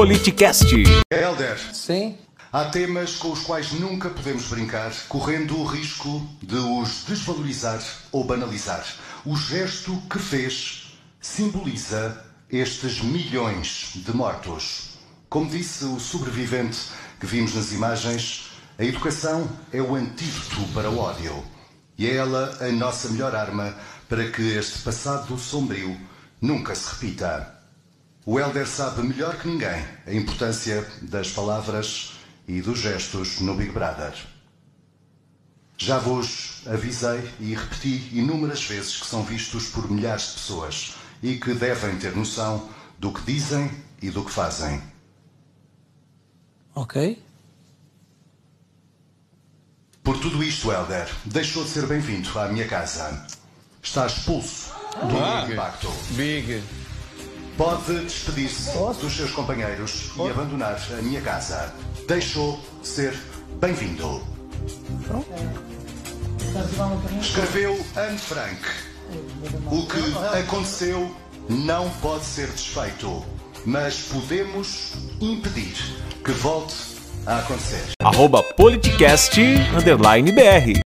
Politicast. Helder, Sim? há temas com os quais nunca podemos brincar, correndo o risco de os desvalorizar ou banalizar. O gesto que fez simboliza estes milhões de mortos. Como disse o sobrevivente que vimos nas imagens, a educação é o antídoto para o ódio. E é ela a nossa melhor arma para que este passado sombrio nunca se repita. O Helder sabe melhor que ninguém a importância das palavras e dos gestos no Big Brother. Já vos avisei e repeti inúmeras vezes que são vistos por milhares de pessoas e que devem ter noção do que dizem e do que fazem. Ok. Por tudo isto, Helder, deixou de ser bem-vindo à minha casa. Está expulso do impacto. Big. Pode despedir-se dos seus companheiros e abandonar a minha casa. Deixou de ser bem-vindo. Escreveu Anne Frank. O que aconteceu não pode ser desfeito, mas podemos impedir que volte a acontecer. Arroba Politicast, underline BR.